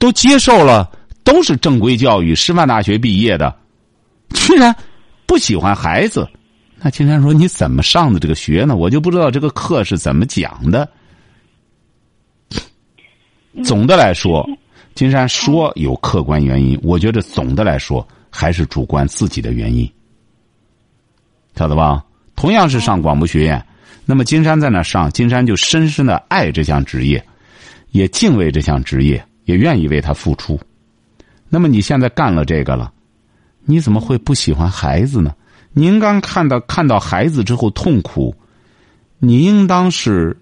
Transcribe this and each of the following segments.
都接受了，都是正规教育，师范大学毕业的，居然不喜欢孩子。那金山说：“你怎么上的这个学呢？我就不知道这个课是怎么讲的。”总的来说，金山说有客观原因，我觉得总的来说还是主观自己的原因，晓得吧？同样是上广播学院，那么金山在那上，金山就深深的爱这项职业，也敬畏这项职业，也愿意为他付出。那么你现在干了这个了，你怎么会不喜欢孩子呢？您刚看到看到孩子之后痛苦，你应当是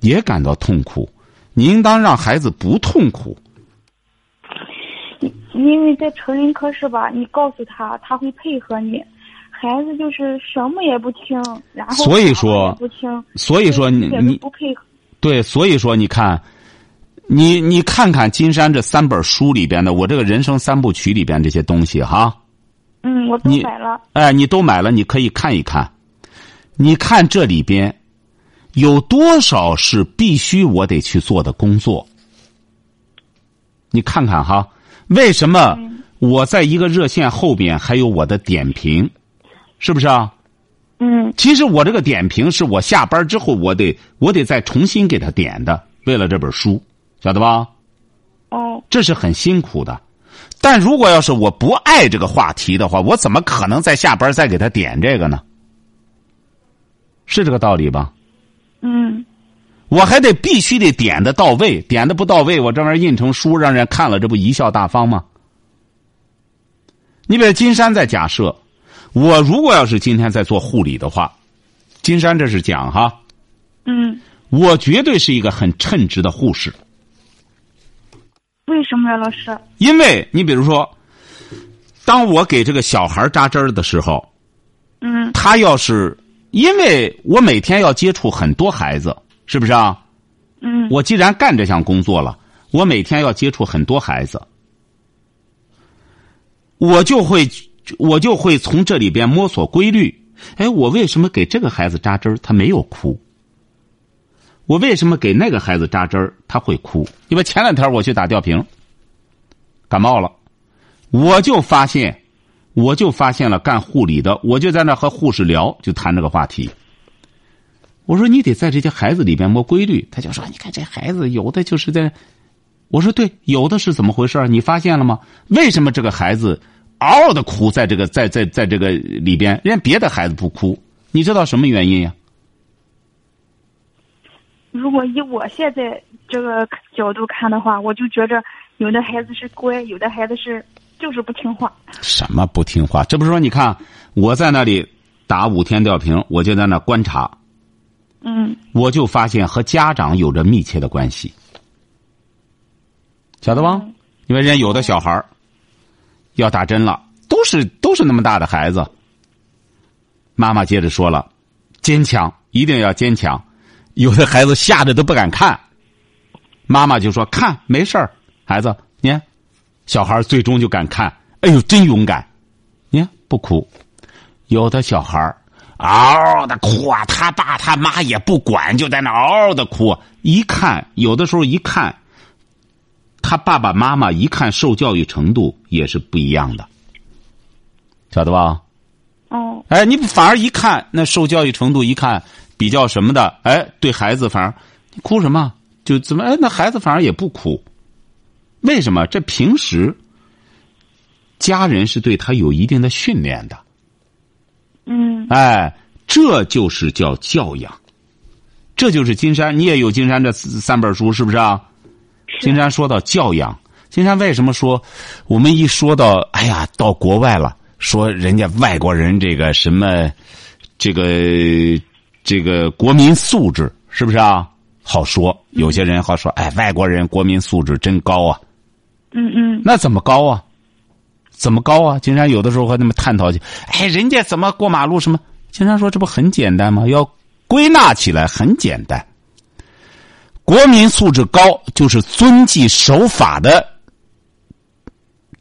也感到痛苦，你应当让孩子不痛苦。因为在成人科室吧？你告诉他，他会配合你。孩子就是什么也不听，然后所以说不听，所以说你你不配合。对，所以说你看，你你看看金山这三本书里边的我这个人生三部曲里边这些东西哈。嗯，我都买了。哎，你都买了，你可以看一看。你看这里边有多少是必须我得去做的工作？你看看哈，为什么我在一个热线后边还有我的点评？是不是啊？嗯。其实我这个点评是我下班之后我得我得再重新给他点的，为了这本书，晓得吧？哦。这是很辛苦的。但如果要是我不爱这个话题的话，我怎么可能在下班再给他点这个呢？是这个道理吧？嗯。我还得必须得点的到位，点的不到位，我这玩意儿印成书让人看了，这不贻笑大方吗？你比如金山在假设，我如果要是今天在做护理的话，金山这是讲哈。嗯。我绝对是一个很称职的护士。为什么呀，老师？因为你比如说，当我给这个小孩扎针儿的时候，嗯，他要是因为我每天要接触很多孩子，是不是啊？嗯，我既然干这项工作了，我每天要接触很多孩子，我就会我就会从这里边摸索规律。哎，我为什么给这个孩子扎针儿，他没有哭？我为什么给那个孩子扎针儿，他会哭？因为前两天我去打吊瓶，感冒了，我就发现，我就发现了干护理的，我就在那和护士聊，就谈这个话题。我说你得在这些孩子里边摸规律，他就说：“你看这孩子有的就是在。”我说：“对，有的是怎么回事？你发现了吗？为什么这个孩子嗷嗷的哭，在这个在在在这个里边，人家别的孩子不哭？你知道什么原因呀？”如果以我现在这个角度看的话，我就觉着有的孩子是乖，有的孩子是就是不听话。什么不听话？这不是说你看我在那里打五天吊瓶，我就在那观察。嗯。我就发现和家长有着密切的关系，晓得吗？因为人家有的小孩要打针了，都是都是那么大的孩子。妈妈接着说了：“坚强，一定要坚强。”有的孩子吓得都不敢看，妈妈就说：“看，没事儿，孩子，你看，小孩最终就敢看。哎呦，真勇敢！你看不哭。有的小孩嗷嗷的哭啊，他爸他妈也不管，就在那嗷嗷的哭。一看，有的时候一看，他爸爸妈妈一看受教育程度也是不一样的，晓得吧？哦。哎，你反而一看那受教育程度，一看。比较什么的，哎，对孩子反而哭什么？就怎么哎？那孩子反而也不哭，为什么？这平时家人是对他有一定的训练的。嗯。哎，这就是叫教养，这就是金山。你也有金山这三本书，是不是啊？金山说到教养，金山为什么说我们一说到哎呀，到国外了，说人家外国人这个什么这个。这个国民素质是不是啊？好说，有些人好说，哎，外国人国民素质真高啊。嗯嗯。那怎么高啊？怎么高啊？金山有的时候和他们探讨去，哎，人家怎么过马路什么？金山说这不很简单吗？要归纳起来很简单。国民素质高就是遵纪守法的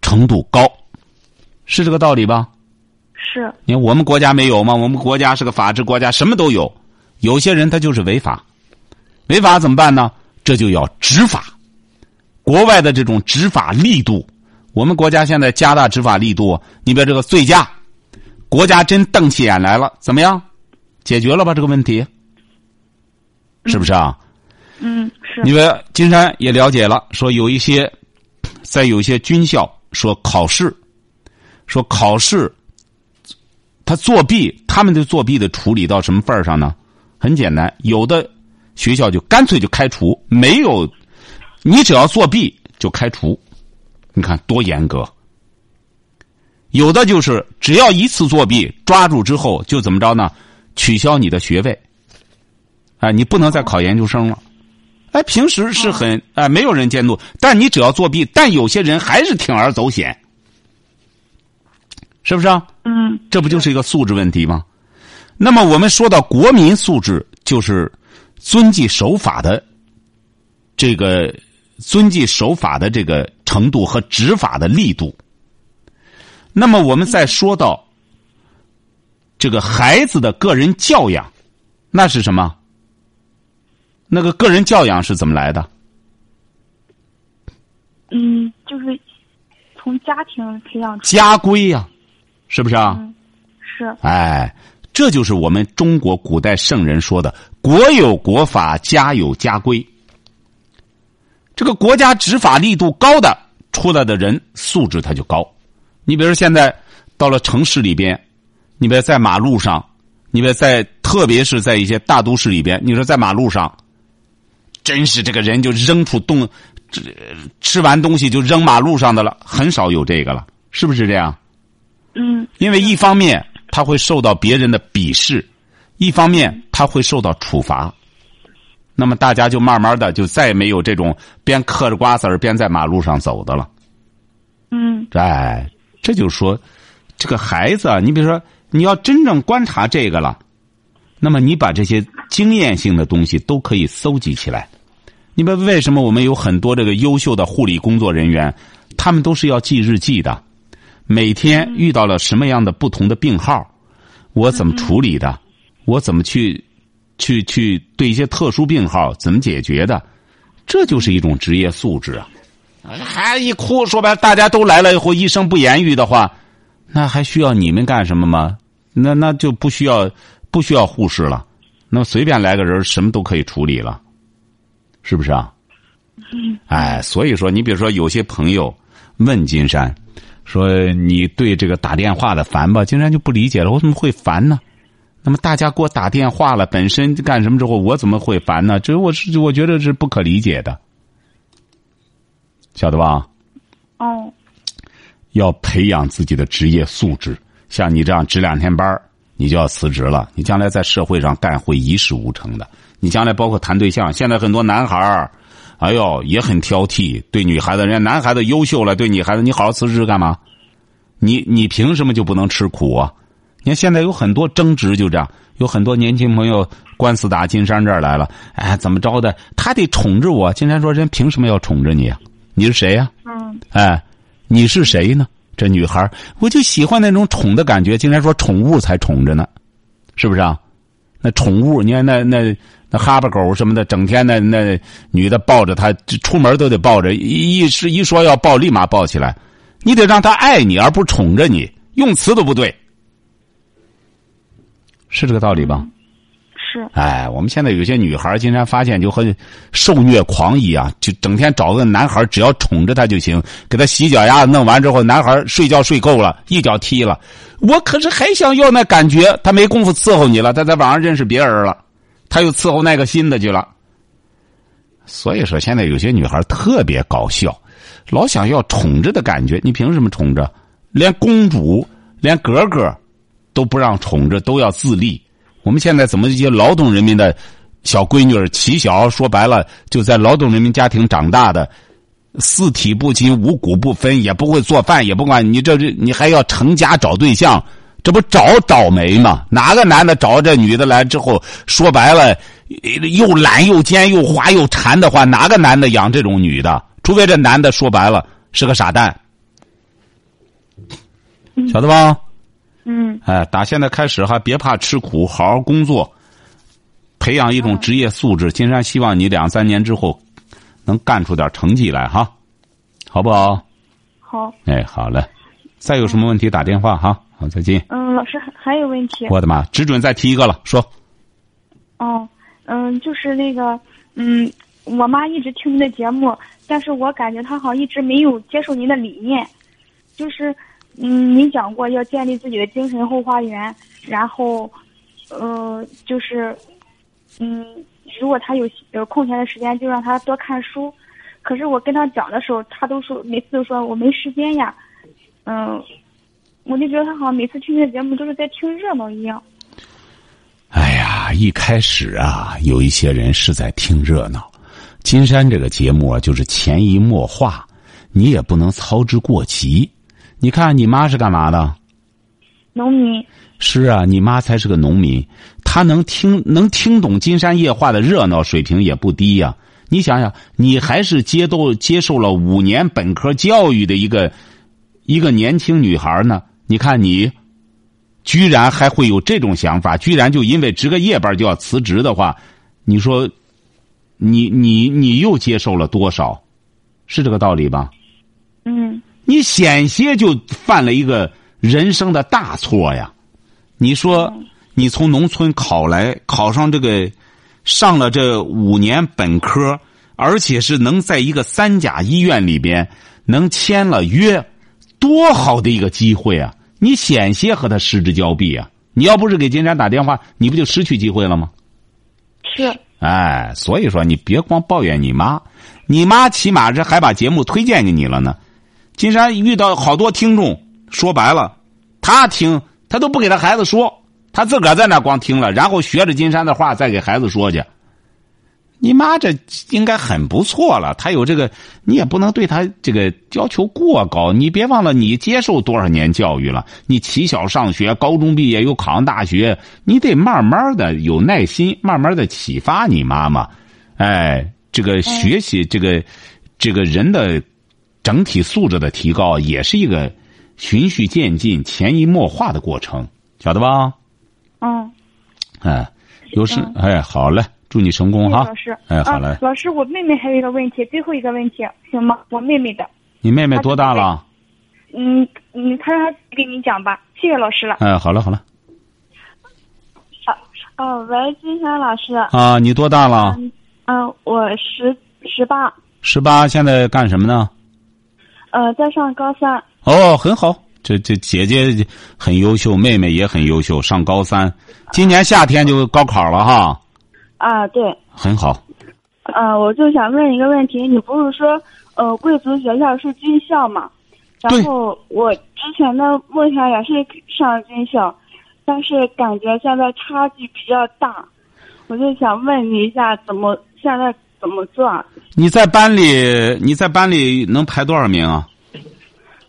程度高，是这个道理吧？是，你看我们国家没有吗？我们国家是个法治国家，什么都有。有些人他就是违法，违法怎么办呢？这就要执法，国外的这种执法力度，我们国家现在加大执法力度。你比如这个醉驾，国家真瞪起眼来了，怎么样？解决了吧这个问题？是不是啊？嗯，是。因为金山也了解了，说有一些在有些军校说考试，说考试他作弊，他们的作弊的处理到什么份儿上呢？很简单，有的学校就干脆就开除，没有你只要作弊就开除，你看多严格。有的就是只要一次作弊抓住之后就怎么着呢？取消你的学位。哎，你不能再考研究生了。哎，平时是很哎，没有人监督，但你只要作弊，但有些人还是铤而走险，是不是啊？嗯，这不就是一个素质问题吗？那么我们说到国民素质，就是遵纪守法的这个遵纪守法的这个程度和执法的力度。那么我们再说到这个孩子的个人教养，那是什么？那个个人教养是怎么来的？嗯，就是从家庭培养。家规呀，是不是啊？嗯，是。哎，这就是我们中国古代圣人说的“国有国法，家有家规”。这个国家执法力度高的出来的人素质他就高。你比如现在到了城市里边，你别在马路上，你别在，特别是在一些大都市里边，你说在马路上。真是这个人就扔出东，这吃完东西就扔马路上的了，很少有这个了，是不是这样？嗯。因为一方面他会受到别人的鄙视，一方面他会受到处罚，那么大家就慢慢的就再也没有这种边嗑着瓜子儿边在马路上走的了。嗯。哎，这就是说，这个孩子啊，你比如说你要真正观察这个了，那么你把这些经验性的东西都可以搜集起来。你们为什么我们有很多这个优秀的护理工作人员，他们都是要记日记的，每天遇到了什么样的不同的病号，我怎么处理的，我怎么去，去去对一些特殊病号怎么解决的，这就是一种职业素质啊！孩子一哭，说白了，大家都来了以后，医生不言语的话，那还需要你们干什么吗？那那就不需要不需要护士了，那随便来个人，什么都可以处理了。是不是啊？哎，所以说，你比如说，有些朋友问金山，说你对这个打电话的烦吧？竟然就不理解了，我怎么会烦呢？那么大家给我打电话了，本身干什么之后，我怎么会烦呢？这我是我觉得是不可理解的，晓得吧？哦。要培养自己的职业素质，像你这样值两天班你就要辞职了，你将来在社会上干会一事无成的。你将来包括谈对象，现在很多男孩儿，哎呦也很挑剔，对女孩子，人家男孩子优秀了，对女孩子，你好好辞职干嘛？你你凭什么就不能吃苦啊？你看现在有很多争执，就这样，有很多年轻朋友官司打金山这儿来了，哎，怎么着的？他得宠着我。金山说：“人凭什么要宠着你啊？你是谁呀？嗯，哎，你是谁呢？这女孩我就喜欢那种宠的感觉。金山说：“宠物才宠着呢，是不是啊？那宠物，你看那那。”那哈巴狗什么的，整天那那女的抱着他，出门都得抱着，一一是一说要抱，立马抱起来。你得让他爱你，而不宠着你，用词都不对，是这个道理吧？是。哎，我们现在有些女孩经常发现就和受虐狂一样，就整天找个男孩，只要宠着他就行，给他洗脚丫子，弄完之后，男孩睡觉睡够了，一脚踢了。我可是还想要那感觉，他没工夫伺候你了，他在网上认识别人了。他又伺候那个新的去了，所以说现在有些女孩特别搞笑，老想要宠着的感觉。你凭什么宠着？连公主、连格格都不让宠着，都要自立。我们现在怎么一些劳动人民的小闺女儿，起小说白了就在劳动人民家庭长大的，四体不勤，五谷不分，也不会做饭，也不管你这这，你还要成家找对象。这不找倒霉吗？哪个男的找这女的来之后，说白了，又懒又奸又滑又馋的话，哪个男的养这种女的？除非这男的说白了是个傻蛋，晓得吧？嗯。哎，打现在开始哈，别怕吃苦，好好工作，培养一种职业素质。金山希望你两三年之后能干出点成绩来哈。好不好？好。哎，好嘞。再有什么问题打电话哈。好，再见。嗯，老师还有问题。我的妈，只准再提一个了，说。哦，嗯，就是那个，嗯，我妈一直听您的节目，但是我感觉她好像一直没有接受您的理念，就是，嗯，您讲过要建立自己的精神后花园，然后，呃，就是，嗯，如果他有有空闲的时间，就让他多看书。可是我跟他讲的时候，他都说每次都说我没时间呀，嗯。我就觉得他好像每次听这节目都是在听热闹一样。哎呀，一开始啊，有一些人是在听热闹。金山这个节目啊，就是潜移默化，你也不能操之过急。你看，你妈是干嘛的？农民。是啊，你妈才是个农民，她能听能听懂金山夜话的热闹水平也不低呀。你想想，你还是接都接受了五年本科教育的一个一个年轻女孩呢。你看你，居然还会有这种想法，居然就因为值个夜班就要辞职的话，你说，你你你又接受了多少？是这个道理吧？嗯。你险些就犯了一个人生的大错呀！你说，你从农村考来，考上这个，上了这五年本科，而且是能在一个三甲医院里边能签了约，多好的一个机会啊！你险些和他失之交臂啊！你要不是给金山打电话，你不就失去机会了吗？是。哎，所以说你别光抱怨你妈，你妈起码是还把节目推荐给你了呢。金山遇到好多听众，说白了，他听他都不给他孩子说，他自个儿在那光听了，然后学着金山的话再给孩子说去。你妈这应该很不错了，她有这个，你也不能对她这个要求过高。你别忘了，你接受多少年教育了？你起小上学，高中毕业又考上大学，你得慢慢的有耐心，慢慢的启发你妈妈。哎，这个学习，这个这个人的整体素质的提高，也是一个循序渐进、潜移默化的过程，晓得吧？嗯。哎，有事哎，好嘞。祝你成功哈！老师，哎，好嘞。老师，我妹妹还有一个问题，最后一个问题，行吗？我妹妹的。你妹妹多大了？嗯嗯，她让她给你讲吧。谢谢老师了。哎，好了好了。啊哦，喂，金山老师。啊，你多大了？嗯，我十十八。十八，现在干什么呢？呃，在上高三。哦，很好，这这姐姐很优秀，妹妹也很优秀，上高三，今年夏天就高考了哈。啊，对，很好。呃，我就想问一个问题，你不是说，呃，贵族学校是军校吗？然后我之前的梦想也是上军校，但是感觉现在差距比较大，我就想问你一下，怎么现在怎么做？你在班里，你在班里能排多少名啊？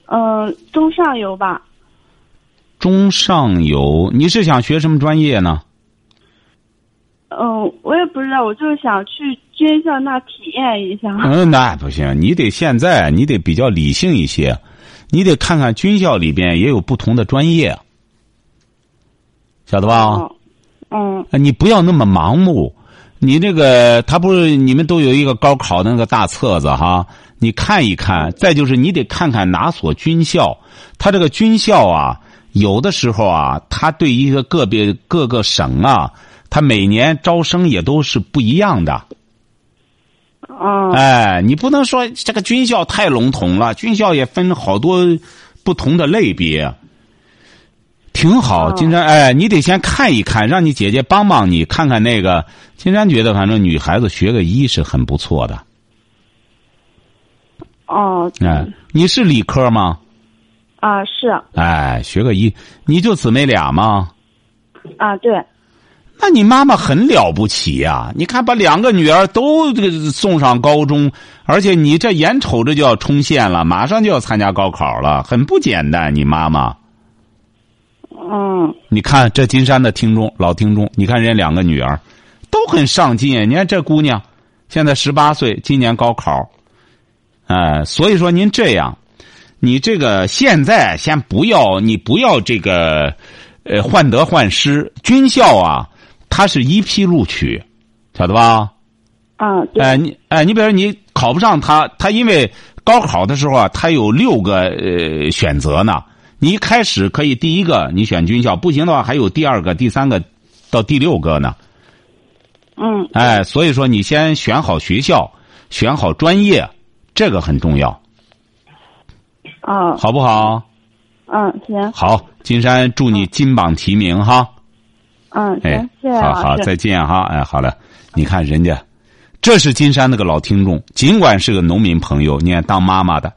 嗯，中上游吧。中上游，你是想学什么专业呢？嗯，我也不知道，我就是想去军校那体验一下。嗯，那不行，你得现在你得比较理性一些，你得看看军校里边也有不同的专业，晓得吧？嗯。你不要那么盲目，你这个他不是你们都有一个高考的那个大册子哈？你看一看，再就是你得看看哪所军校，他这个军校啊，有的时候啊，他对一个个别各个省啊。他每年招生也都是不一样的，哦，哎，你不能说这个军校太笼统了，军校也分好多不同的类别，挺好。金山，哎，你得先看一看，让你姐姐帮帮你，看看那个。金山觉得，反正女孩子学个医是很不错的。哦，哎，你是理科吗？啊，是。哎，学个医，你就姊妹俩吗？啊，对。那你妈妈很了不起呀！你看，把两个女儿都这个送上高中，而且你这眼瞅着就要冲线了，马上就要参加高考了，很不简单。你妈妈，嗯，你看这金山的听众老听众，你看人家两个女儿都很上进。你看这姑娘现在十八岁，今年高考，哎，所以说您这样，你这个现在先不要，你不要这个，呃，患得患失，军校啊。它是一批录取，晓得吧？啊，哎，你哎，你比如说你考不上他，他因为高考的时候啊，他有六个呃选择呢。你一开始可以第一个你选军校，不行的话还有第二个、第三个，到第六个呢。嗯。哎，所以说你先选好学校，选好专业，这个很重要。啊。好不好？嗯，行。好，金山祝你金榜题名哈。嗯，行，谢谢好好，再见哈。哎，好了，你看人家。这是金山那个老听众，尽管是个农民朋友，你看当妈妈的，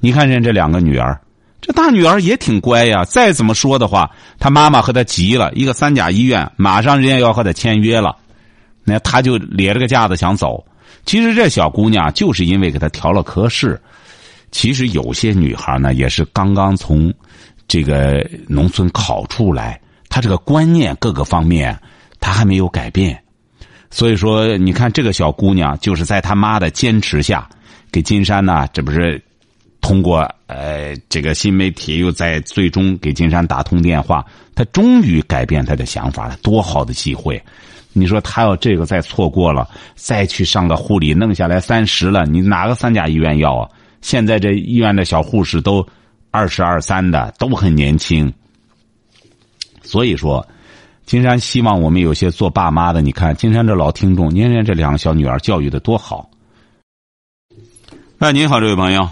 你看人这两个女儿，这大女儿也挺乖呀。再怎么说的话，她妈妈和她急了，一个三甲医院，马上人家要和她签约了，那她就咧着个架子想走。其实这小姑娘就是因为给她调了科室。其实有些女孩呢，也是刚刚从这个农村考出来，她这个观念各个方面，她还没有改变。所以说，你看这个小姑娘，就是在她妈的坚持下，给金山呢，这不是通过呃这个新媒体，又在最终给金山打通电话，他终于改变他的想法了，多好的机会！你说他要这个再错过了，再去上个护理，弄下来三十了，你哪个三甲医院要啊？现在这医院的小护士都二十二三的，都很年轻。所以说。金山希望我们有些做爸妈的，你看金山这老听众，您看这两个小女儿教育的多好。哎，您好，这位朋友。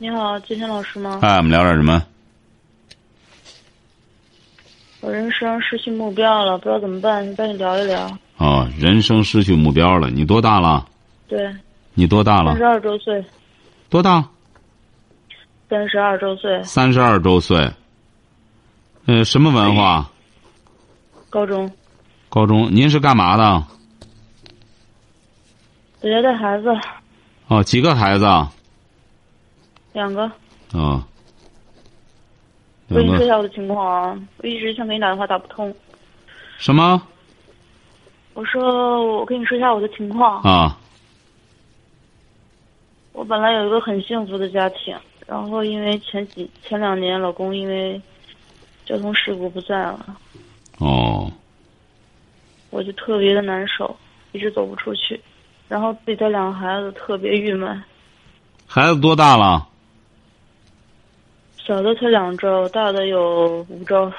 你好，金山老师吗？哎，我们聊点什么？我人生失去目标了，不知道怎么办，你帮你聊一聊。哦，人生失去目标了，你多大了？对。你多大了？三十二周岁。多大？三十二周岁。三十二周岁。呃，什么文化？高中，高中，您是干嘛的？在家带孩子。哦，几个孩子？两个。啊。我跟你说一下我的情况啊，我一直想给你打电话打不通。什么？我说，我跟你说一下我的情况。啊。我本来有一个很幸福的家庭，然后因为前几前两年老公因为交通事故不在了。哦，我就特别的难受，一直走不出去，然后自己带两个孩子特别郁闷。孩子多大了？小的才两周，大的有五周。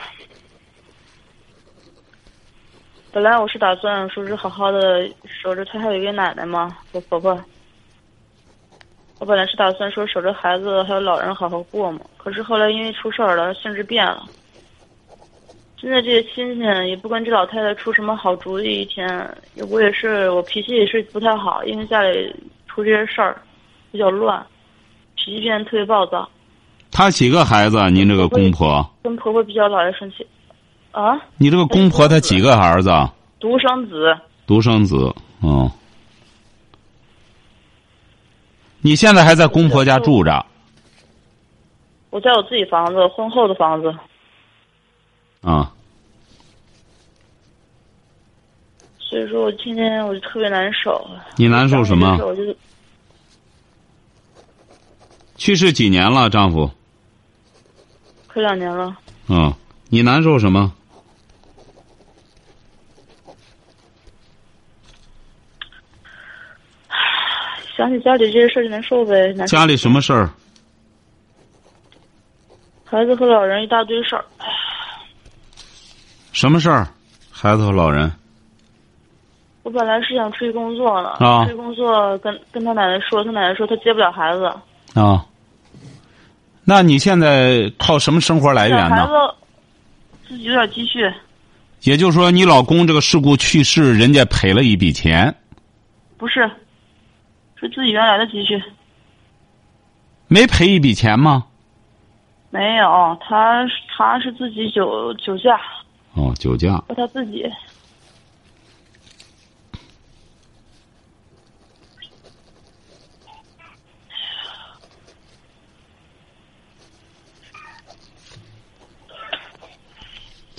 本来我是打算说是好好的守着他，还有一个奶奶嘛，我婆婆。我本来是打算说守着孩子还有老人好好过嘛，可是后来因为出事儿了，性质变了。现在这些亲戚也不跟这老太太出什么好主意，一天我也是我脾气也是不太好，因为家里出这些事儿比较乱，脾气变得特别暴躁。他几个孩子？您这个公婆？跟婆婆比较老爱生气。啊？你这个公婆他几个儿子？独生子。独生子，嗯。你现在还在公婆家住着？我在我自己房子，婚后的房子。啊，所以说我天天我就特别难受。你难受什么？我就去世几年了，丈夫？快两年了。嗯，你难受什么？想起家里这些事儿就难受呗。家里什么事儿？孩子和老人一大堆事儿。什么事儿？孩子和老人。我本来是想出去工作了，出去工作跟跟他奶奶说，他奶奶说他接不了孩子。啊。那你现在靠什么生活来源呢？自己有点积蓄。也就是说，你老公这个事故去世，人家赔了一笔钱。不是，是自己原来的积蓄。没赔一笔钱吗？没有，他他是自己酒酒驾。哦，酒驾。他自己。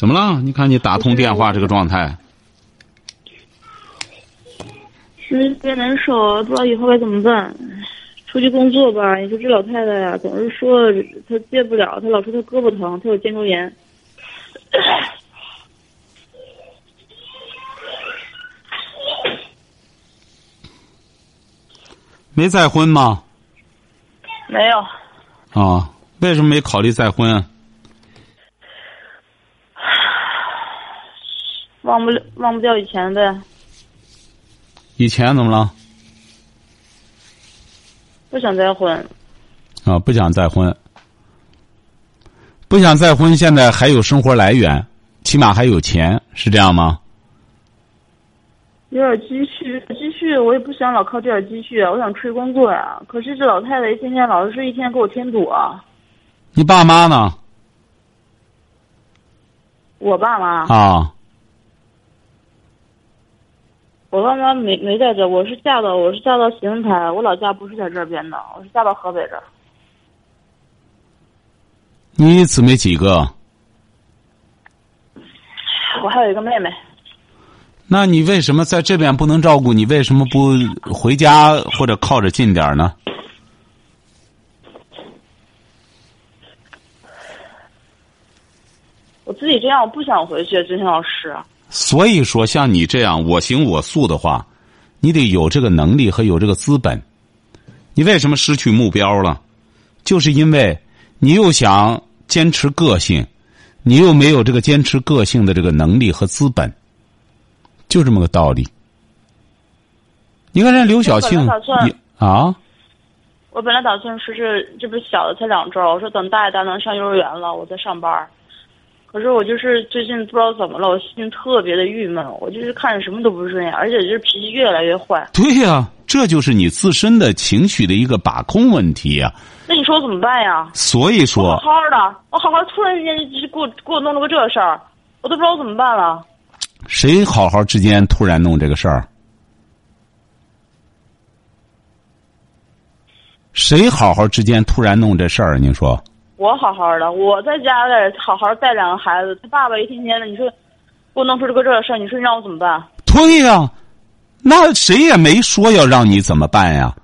怎么了？你看你打通电话这个状态。是特别难受，不知道以后该怎么办。出去工作吧，你说这老太太呀，总是说她戒不了，她老说她胳膊疼，她有肩周炎。没再婚吗？没有。啊，为什么没考虑再婚？忘不了，忘不掉以前的。以前怎么了？不想再婚。啊，不想再婚。不想再婚，现在还有生活来源，起码还有钱，是这样吗？有点积蓄，积蓄我也不想老靠这点积蓄啊，我想出去工作呀。可是这老太太一天天老是一天给我添堵啊。你爸妈呢？我爸妈啊，我爸妈没没在这，我是嫁到我是嫁到邢台，我老家不是在这边的，我是嫁到河北这。你姊妹几个？我还有一个妹妹。那你为什么在这边不能照顾？你为什么不回家或者靠着近点儿呢？我自己这样，我不想回去，金星老师。所以说，像你这样我行我素的话，你得有这个能力和有这个资本。你为什么失去目标了？就是因为你又想坚持个性，你又没有这个坚持个性的这个能力和资本，就这么个道理。你看人刘晓庆，你啊？我本来打算说是，这不是小的才两周，我说等大一点能上幼儿园了，我再上班。可是我就是最近不知道怎么了，我心情特别的郁闷，我就是看着什么都不顺眼，而且就是脾气越来越坏。对呀，这就是你自身的情绪的一个把控问题呀。那你说我怎么办呀？所以说，好好的，我好好突然之间就给我给我弄了个这事儿，我都不知道怎么办了。谁好好之间突然弄这个事儿？谁好好之间突然弄这事儿？您说？我好好的，我在家里好好带两个孩子，他爸爸一天天的，你说给我弄出这个这个事儿，你说你让我怎么办？对呀，那谁也没说要让你怎么办呀？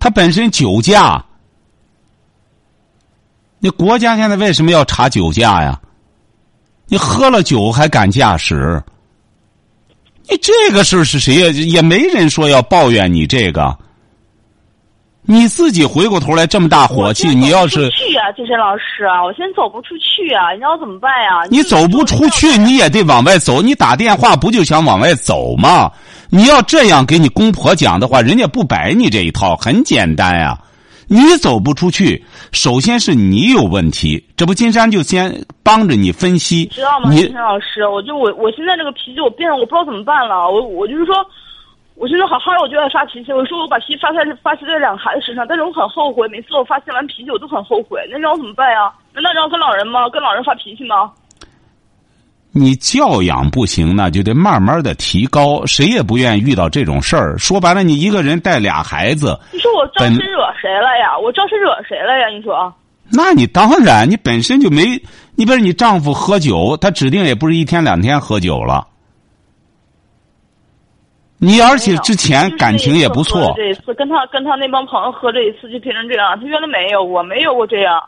他本身酒驾，你国家现在为什么要查酒驾呀？你喝了酒还敢驾驶？你这个事是谁呀？也没人说要抱怨你这个。你自己回过头来这么大火气，你要是去啊，金山老师啊，我现在走不出去啊，你让我怎么办呀？你走不出去，你也得往外走。你打电话不就想往外走吗？你要这样给你公婆讲的话，人家不摆你这一套，很简单呀。你走不出去，首先是你有问题。这不，金山就先帮着你分析。知道吗，金山老师？我就我我现在这个脾气，我变了，我不知道怎么办了。我我就是说。我现在好好的，我就爱发脾气。我说我把脾气发在发泄在两个孩子身上，但是我很后悔。每次我发泄完脾气，我都很后悔。那让我怎么办呀？难道让我跟老人吗？跟老人发脾气吗？你教养不行，那就得慢慢的提高。谁也不愿意遇到这种事儿。说白了，你一个人带俩孩子，你说我招谁惹谁了呀？我招谁惹谁了呀？你说？那你当然，你本身就没，你比如你丈夫喝酒，他指定也不是一天两天喝酒了。你而且之前感情也不错。这一次跟他跟他那帮朋友喝这一次就变成这样，他原来没有，我没有过这样。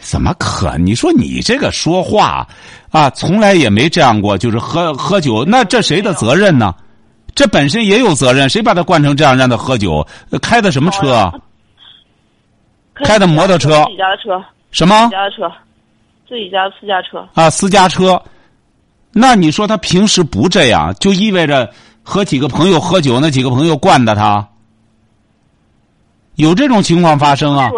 怎么可？你说你这个说话啊，从来也没这样过，就是喝喝酒，那这谁的责任呢？这本身也有责任，谁把他惯成这样，让他喝酒？开的什么车？开的摩托车。自己家的车。什么？自己家的车。自己家私家车。啊，私家车。那你说他平时不这样，就意味着和几个朋友喝酒，那几个朋友惯的他，有这种情况发生啊？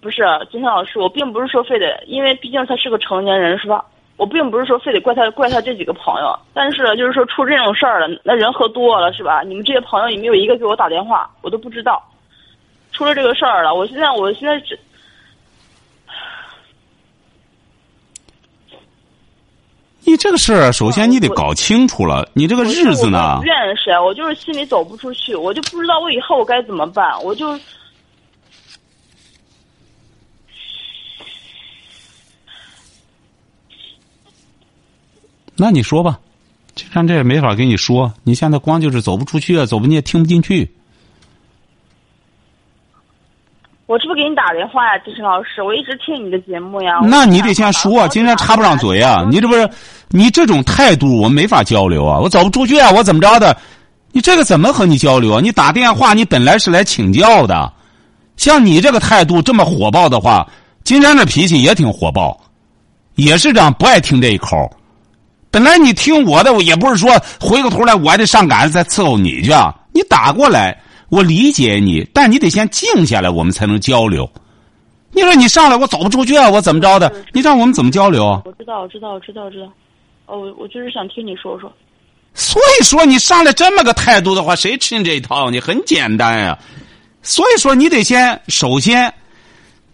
不是，金山老师，我并不是说非得，因为毕竟他是个成年人，是吧？我并不是说非得怪他怪他这几个朋友，但是就是说出这种事儿了，那人喝多了是吧？你们这些朋友也没有一个给我打电话，我都不知道，出了这个事儿了，我现在我现在只。你这个事儿，首先你得搞清楚了。你这个日子呢？不怨谁，我就是心里走不出去，我就不知道我以后我该怎么办。我就，那你说吧，既然这也没法跟你说，你现在光就是走不出去啊，走不你也听不进去。我这不给你打电话呀，金晨老师，我一直听你的节目呀。那你得先说，今天插不上嘴啊！你这不是，你这种态度我没法交流啊！我走不出去啊！我怎么着的？你这个怎么和你交流啊？你打电话，你本来是来请教的，像你这个态度这么火爆的话，金山这脾气也挺火爆，也是这样，不爱听这一口。本来你听我的，我也不是说回过头来我还得上赶着再伺候你去啊。你打过来，我理解你，但你得先静下来，我们才能交流。你说你上来我走不出去啊，我怎么着的？你让我们怎么交流啊？我知道，我知道，我知道，我知道。哦，我我就是想听你说说。所以说，你上来这么个态度的话，谁吃你这一套？你很简单呀。所以说，你得先首先，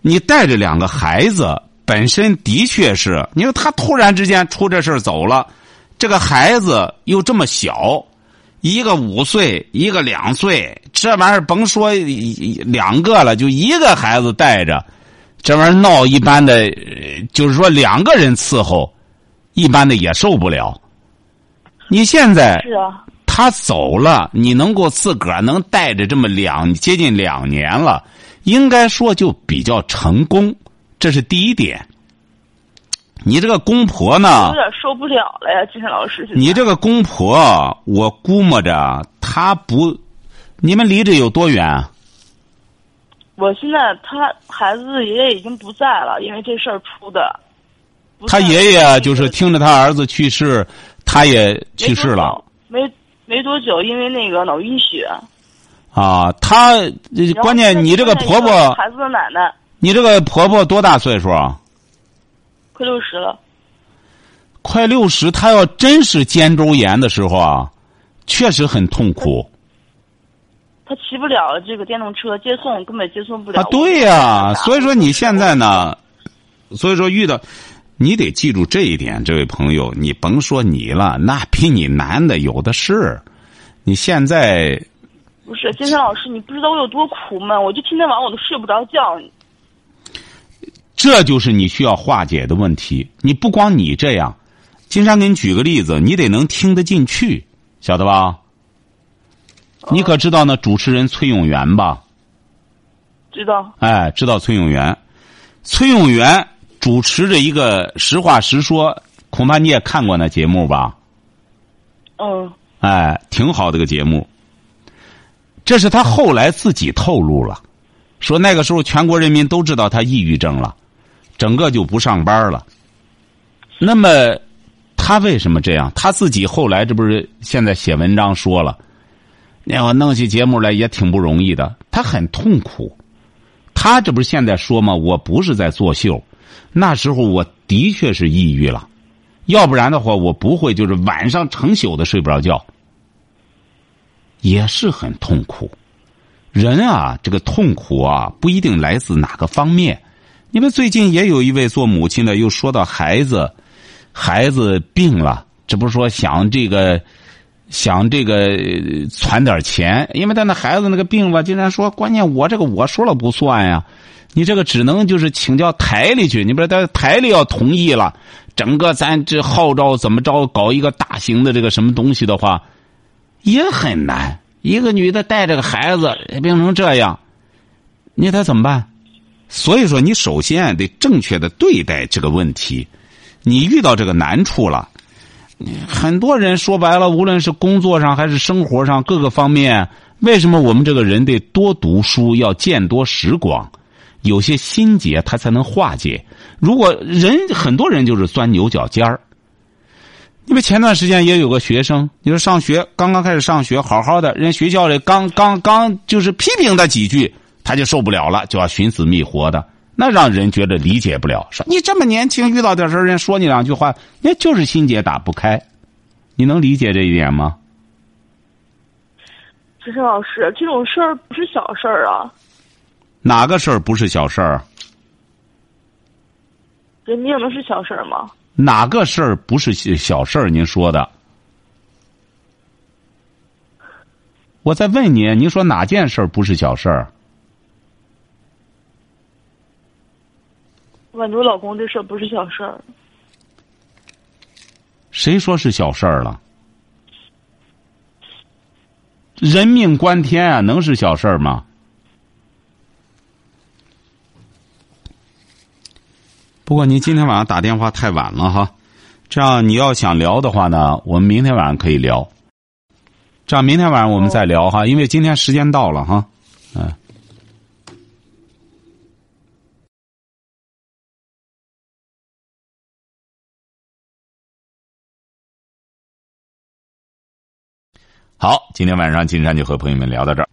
你带着两个孩子，本身的确是，你说他突然之间出这事走了，这个孩子又这么小，一个五岁，一个两岁，这玩意儿甭说两个了，就一个孩子带着。这玩意儿闹一般的，就是说两个人伺候，一般的也受不了。你现在是啊，他走了，你能够自个儿能带着这么两接近两年了，应该说就比较成功，这是第一点。你这个公婆呢？有点受不了了呀，金山老师。你这个公婆，我估摸着她不，你们离着有多远？我现在他孩子爷爷已经不在了，因为这事儿出的。他爷爷就是听着他儿子去世，他也去世了。没没多久，因为那个脑淤血。啊，他关键你这个婆婆，孩子的奶奶，你这个婆婆多大岁数啊？快六十了。快六十，他要真是肩周炎的时候啊，确实很痛苦。他骑不了这个电动车接送，根本接送不了。啊，对呀，所以说你现在呢，所以说遇到，你得记住这一点，这位朋友，你甭说你了，那比你难的有的是。你现在不是金山老师，你不知道我有多苦闷，我就天天晚上我都睡不着觉。这就是你需要化解的问题。你不光你这样，金山给你举个例子，你得能听得进去，晓得吧？你可知道那主持人崔永元吧？知道。哎，知道崔永元。崔永元主持着一个《实话实说》，恐怕你也看过那节目吧？嗯。哎，挺好的个节目。这是他后来自己透露了，说那个时候全国人民都知道他抑郁症了，整个就不上班了。那么他为什么这样？他自己后来这不是现在写文章说了。那我弄起节目来也挺不容易的，他很痛苦。他这不是现在说吗？我不是在作秀，那时候我的确是抑郁了，要不然的话我不会就是晚上成宿的睡不着觉，也是很痛苦。人啊，这个痛苦啊，不一定来自哪个方面。你们最近也有一位做母亲的，又说到孩子，孩子病了，这不是说想这个。想这个攒点钱，因为他那孩子那个病吧，竟然说关键我这个我说了不算呀，你这个只能就是请教台里去，你不是他台里要同意了，整个咱这号召怎么着搞一个大型的这个什么东西的话，也很难。一个女的带着个孩子病成这样，你他怎么办？所以说，你首先得正确的对待这个问题。你遇到这个难处了。很多人说白了，无论是工作上还是生活上各个方面，为什么我们这个人得多读书，要见多识广，有些心结他才能化解。如果人很多人就是钻牛角尖儿。因为前段时间也有个学生，你说上学刚刚开始上学，好好的，人学校里刚刚刚就是批评他几句，他就受不了了，就要寻死觅活的。那让人觉得理解不了，说你这么年轻，遇到点事儿，人说你两句话，那就是心结打不开，你能理解这一点吗？石生老师，这种事儿不是小事儿啊。哪个事儿不是小事儿？人命能是小事儿吗？哪个事儿不是小事儿？您说的。我再问您，您说哪件事儿不是小事儿？我老公这事儿不是小事儿。谁说是小事儿了？人命关天啊，能是小事儿吗？不过您今天晚上打电话太晚了哈，这样你要想聊的话呢，我们明天晚上可以聊。这样明天晚上我们再聊哈，因为今天时间到了哈，嗯。好，今天晚上金山就和朋友们聊到这儿。